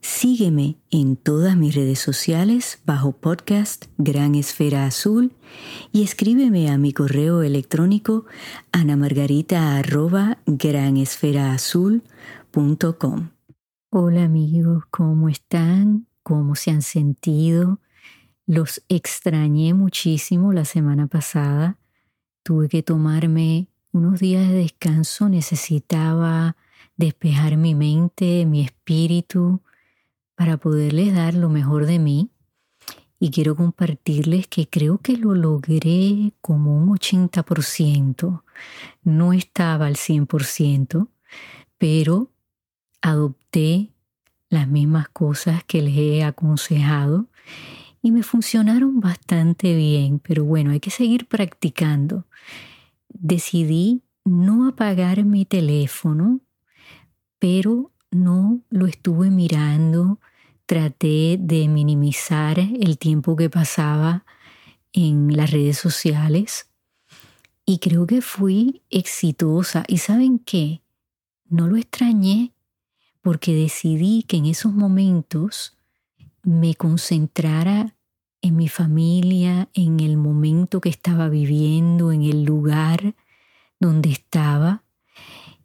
Sígueme en todas mis redes sociales bajo podcast Gran Esfera Azul y escríbeme a mi correo electrónico anamargarita.granesferaazul.com. Hola amigos, ¿cómo están? ¿Cómo se han sentido? Los extrañé muchísimo la semana pasada. Tuve que tomarme unos días de descanso, necesitaba despejar mi mente, mi espíritu, para poderles dar lo mejor de mí. Y quiero compartirles que creo que lo logré como un 80%. No estaba al 100%, pero adopté las mismas cosas que les he aconsejado y me funcionaron bastante bien, pero bueno, hay que seguir practicando. Decidí no apagar mi teléfono, pero no lo estuve mirando traté de minimizar el tiempo que pasaba en las redes sociales y creo que fui exitosa. ¿Y saben qué? No lo extrañé porque decidí que en esos momentos me concentrara en mi familia, en el momento que estaba viviendo, en el lugar donde estaba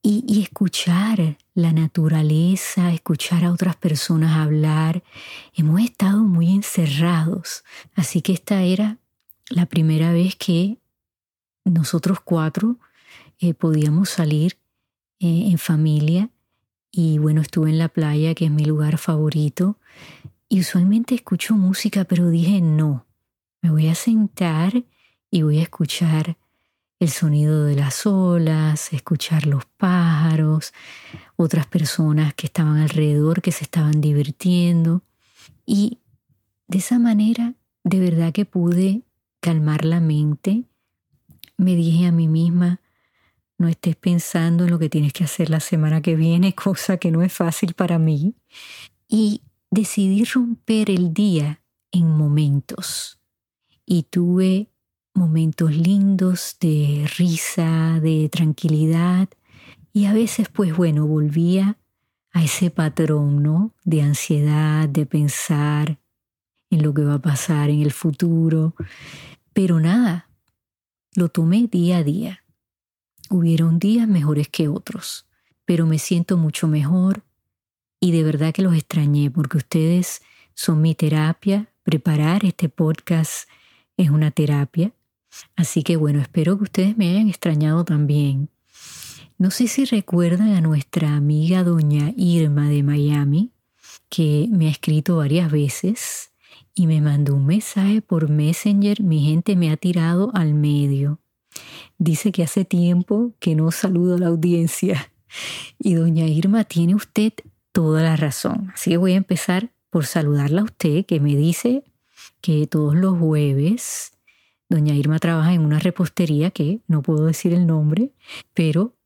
y, escuchar la naturaleza, escuchar a otras personas hablar. Hemos estado muy encerrados, así que esta era la primera vez que nosotros cuatro eh, podíamos salir eh, en familia. Y bueno, estuve en la playa, que es mi lugar favorito, y usualmente escucho música, pero dije no, me voy a sentar y voy a escuchar el sonido de las olas, escuchar los pájaros, otras personas que estaban alrededor que se estaban divirtiendo. Y de esa manera, de verdad que pude calmar la mente. Me dije a mí misma, no estés pensando en lo que tienes que hacer la semana que viene, cosa que no es fácil para mí. Y decidí romper el día en momentos. Y tuve momentos lindos de risa, de tranquilidad y a veces pues bueno, volvía a ese patrón, ¿no? De ansiedad, de pensar en lo que va a pasar en el futuro. Pero nada, lo tomé día a día. Hubieron días mejores que otros, pero me siento mucho mejor y de verdad que los extrañé porque ustedes son mi terapia. Preparar este podcast es una terapia Así que bueno, espero que ustedes me hayan extrañado también. No sé si recuerdan a nuestra amiga doña Irma de Miami, que me ha escrito varias veces y me mandó un mensaje por Messenger. Mi gente me ha tirado al medio. Dice que hace tiempo que no saludo a la audiencia. Y doña Irma, tiene usted toda la razón. Así que voy a empezar por saludarla a usted, que me dice que todos los jueves Doña Irma trabaja en una repostería que no puedo decir el nombre, pero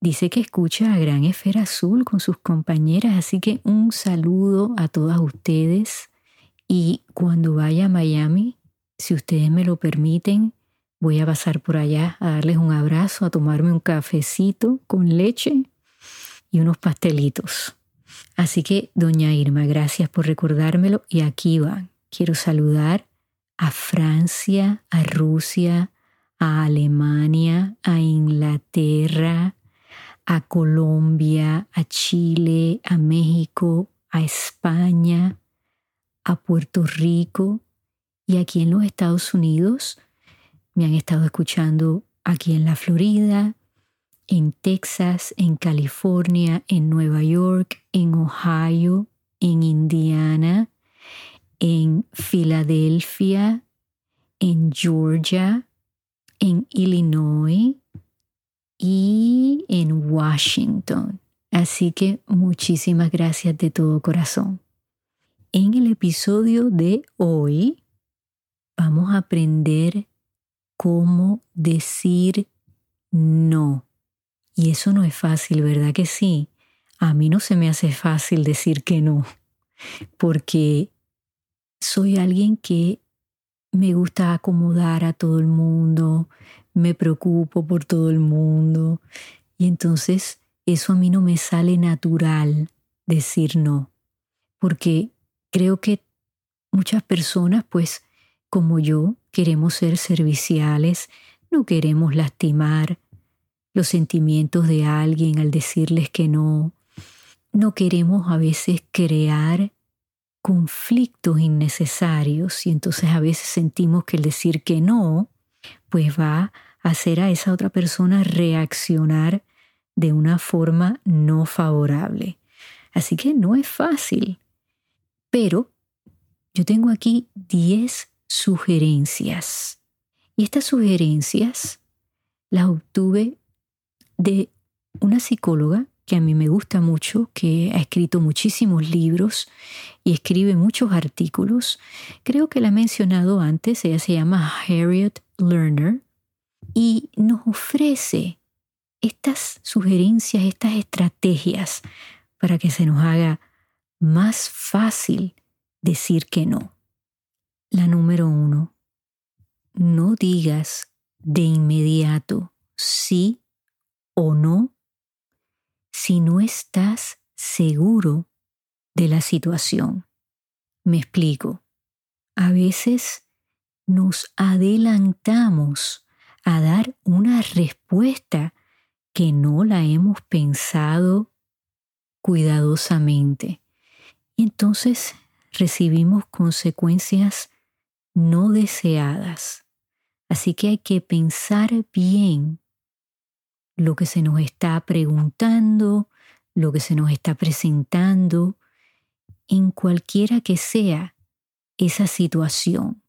dice que escucha a Gran Esfera Azul con sus compañeras, así que un saludo a todas ustedes y cuando vaya a Miami, si ustedes me lo permiten, voy a pasar por allá a darles un abrazo, a tomarme un cafecito con leche y unos pastelitos. Así que, doña Irma, gracias por recordármelo y aquí van. Quiero saludar a Francia, a Rusia, a Alemania, a Inglaterra, a Colombia, a Chile, a México, a España, a Puerto Rico. Y aquí en los Estados Unidos me han estado escuchando aquí en la Florida, en Texas, en California, en Nueva York, en Ohio, en Indiana, en Filadelfia, en Georgia, en Illinois y en Washington. Así que muchísimas gracias de todo corazón. En el episodio de hoy vamos a aprender cómo decir no. Y eso no es fácil, ¿verdad que sí? A mí no se me hace fácil decir que no, porque soy alguien que me gusta acomodar a todo el mundo, me preocupo por todo el mundo. Y entonces eso a mí no me sale natural decir no, porque creo que muchas personas pues como yo queremos ser serviciales, no queremos lastimar los sentimientos de alguien al decirles que no, no queremos a veces crear conflictos innecesarios y entonces a veces sentimos que el decir que no, pues va a hacer a esa otra persona reaccionar de una forma no favorable. Así que no es fácil. Pero yo tengo aquí 10 sugerencias. Y estas sugerencias las obtuve de una psicóloga que a mí me gusta mucho, que ha escrito muchísimos libros y escribe muchos artículos. Creo que la he mencionado antes, ella se llama Harriet Lerner y nos ofrece estas sugerencias, estas estrategias para que se nos haga más fácil decir que no. La número uno, no digas de inmediato sí o no si no estás seguro de la situación. Me explico. A veces nos adelantamos a dar una respuesta que no la hemos pensado cuidadosamente. Entonces recibimos consecuencias no deseadas. Así que hay que pensar bien lo que se nos está preguntando, lo que se nos está presentando, en cualquiera que sea esa situación.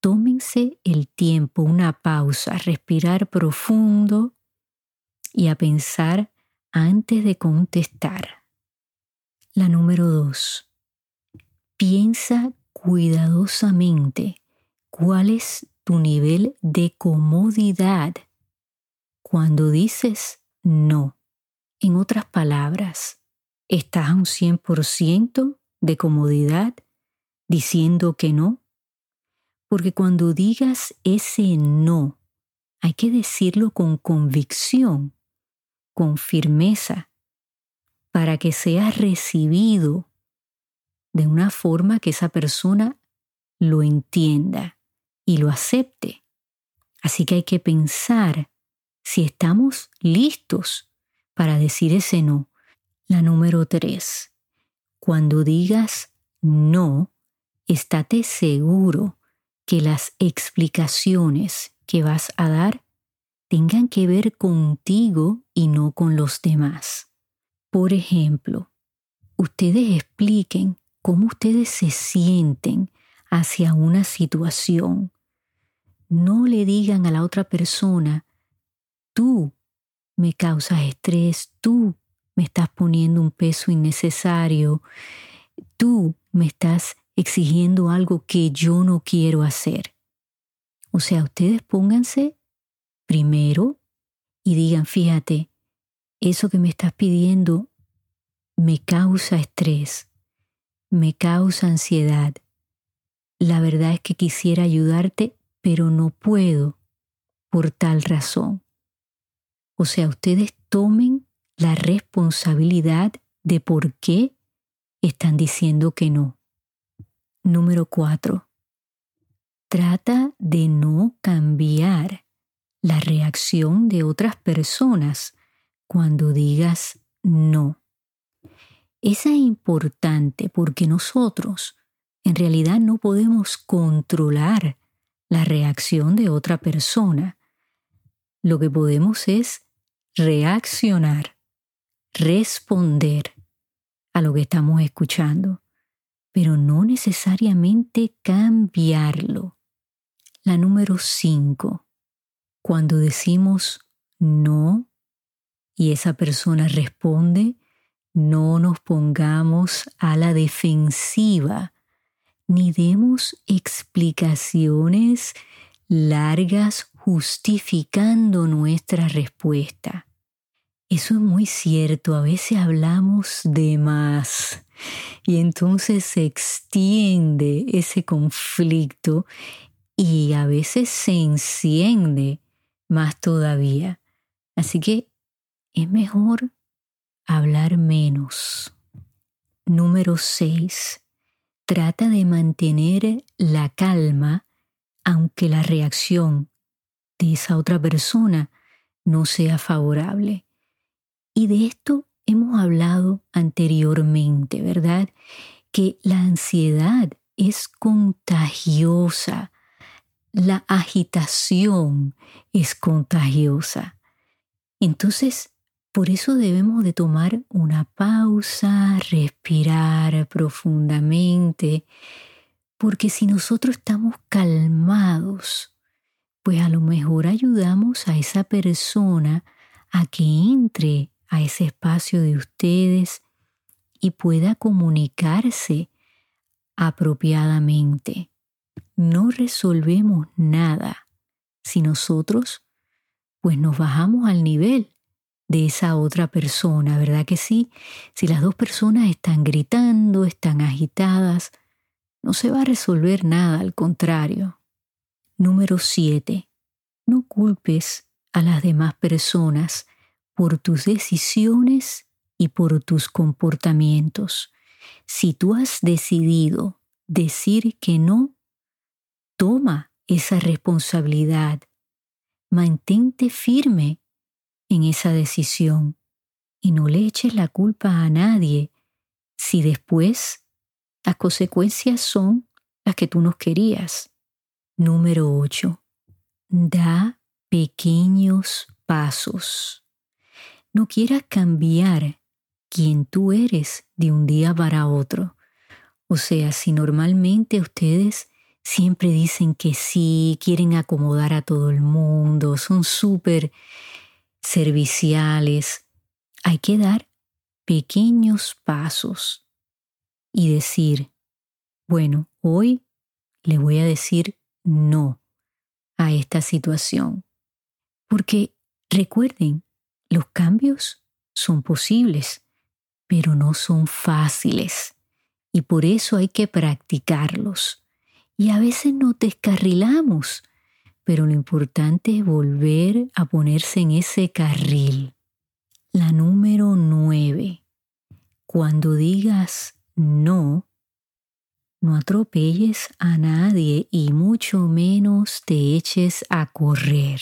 Tómense el tiempo, una pausa, respirar profundo y a pensar antes de contestar. La número dos. Piensa cuidadosamente cuál es tu nivel de comodidad cuando dices no, en otras palabras, ¿estás a un 100% de comodidad diciendo que no? Porque cuando digas ese no, hay que decirlo con convicción, con firmeza, para que sea recibido de una forma que esa persona lo entienda y lo acepte. Así que hay que pensar si estamos listos para decir ese no. La número tres, cuando digas no, estate seguro que las explicaciones que vas a dar tengan que ver contigo y no con los demás. Por ejemplo, ustedes expliquen cómo ustedes se sienten hacia una situación. No le digan a la otra persona, tú me causas estrés, tú me estás poniendo un peso innecesario, tú me estás exigiendo algo que yo no quiero hacer. O sea, ustedes pónganse primero y digan, fíjate, eso que me estás pidiendo me causa estrés, me causa ansiedad. La verdad es que quisiera ayudarte, pero no puedo por tal razón. O sea, ustedes tomen la responsabilidad de por qué están diciendo que no. Número cuatro. Trata de no cambiar la reacción de otras personas cuando digas no. Esa es importante porque nosotros en realidad no podemos controlar la reacción de otra persona. Lo que podemos es reaccionar, responder a lo que estamos escuchando, pero no necesariamente cambiarlo. La número cinco, cuando decimos no y esa persona responde, no nos pongamos a la defensiva ni demos explicaciones largas justificando nuestra respuesta. Eso es muy cierto, a veces hablamos de más y entonces se extiende ese conflicto y a veces se enciende más todavía. Así que es mejor hablar menos. Número 6. Trata de mantener la calma aunque la reacción de esa otra persona no sea favorable. Y de esto hemos hablado anteriormente, ¿verdad? Que la ansiedad es contagiosa, la agitación es contagiosa. Entonces, por eso debemos de tomar una pausa, respirar profundamente, porque si nosotros estamos calmados, pues a lo mejor ayudamos a esa persona a que entre a ese espacio de ustedes y pueda comunicarse apropiadamente. No resolvemos nada si nosotros pues nos bajamos al nivel de esa otra persona, ¿verdad que sí? Si las dos personas están gritando, están agitadas, no se va a resolver nada, al contrario. Número 7. No culpes a las demás personas por tus decisiones y por tus comportamientos. Si tú has decidido decir que no, toma esa responsabilidad. Mantente firme en esa decisión y no le eches la culpa a nadie si después las consecuencias son las que tú no querías. Número 8. Da pequeños pasos. No quieras cambiar quien tú eres de un día para otro. O sea, si normalmente ustedes siempre dicen que sí, quieren acomodar a todo el mundo, son súper serviciales. Hay que dar pequeños pasos y decir, bueno, hoy le voy a decir no a esta situación. Porque recuerden, los cambios son posibles, pero no son fáciles. Y por eso hay que practicarlos. Y a veces nos descarrilamos pero lo importante es volver a ponerse en ese carril. La número nueve. Cuando digas no, no atropelles a nadie y mucho menos te eches a correr.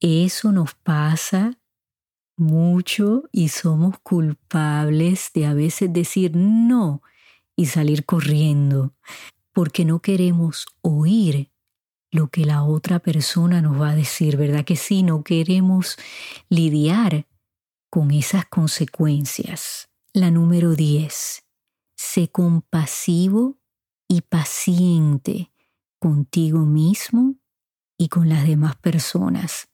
Eso nos pasa mucho y somos culpables de a veces decir no y salir corriendo porque no queremos oír lo que la otra persona nos va a decir, ¿verdad? Que sí, no queremos lidiar con esas consecuencias. La número 10. Sé compasivo y paciente contigo mismo y con las demás personas.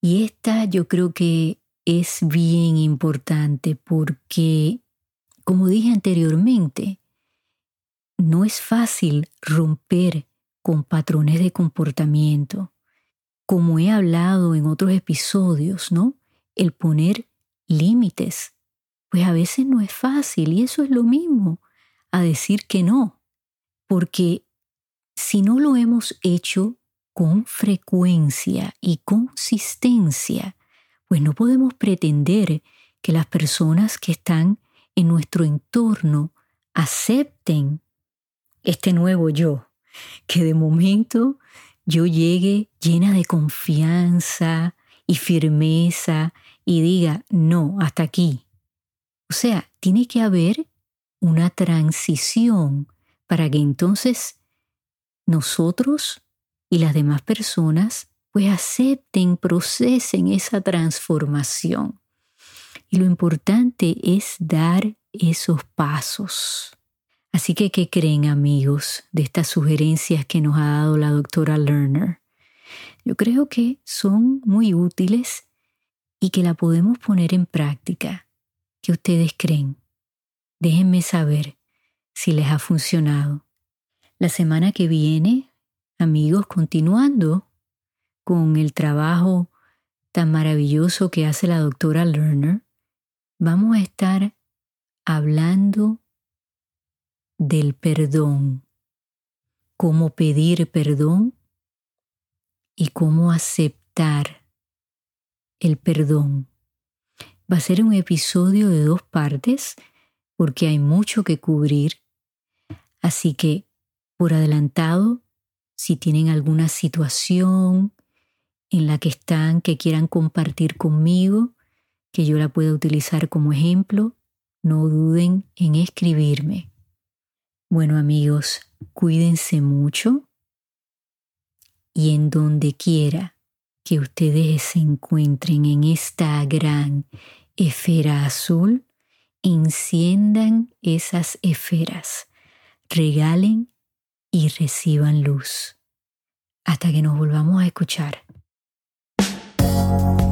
Y esta yo creo que es bien importante porque, como dije anteriormente, no es fácil romper con patrones de comportamiento. Como he hablado en otros episodios, ¿no? El poner límites, pues a veces no es fácil y eso es lo mismo a decir que no, porque si no lo hemos hecho con frecuencia y consistencia, pues no podemos pretender que las personas que están en nuestro entorno acepten este nuevo yo que de momento yo llegue llena de confianza y firmeza y diga, no, hasta aquí. O sea, tiene que haber una transición para que entonces nosotros y las demás personas pues acepten, procesen esa transformación. Y lo importante es dar esos pasos. Así que, ¿qué creen amigos de estas sugerencias que nos ha dado la doctora Lerner? Yo creo que son muy útiles y que la podemos poner en práctica. ¿Qué ustedes creen? Déjenme saber si les ha funcionado. La semana que viene, amigos, continuando con el trabajo tan maravilloso que hace la doctora Lerner, vamos a estar hablando del perdón, cómo pedir perdón y cómo aceptar el perdón. Va a ser un episodio de dos partes porque hay mucho que cubrir, así que por adelantado, si tienen alguna situación en la que están que quieran compartir conmigo, que yo la pueda utilizar como ejemplo, no duden en escribirme. Bueno amigos, cuídense mucho y en donde quiera que ustedes se encuentren en esta gran esfera azul, enciendan esas esferas, regalen y reciban luz. Hasta que nos volvamos a escuchar. Música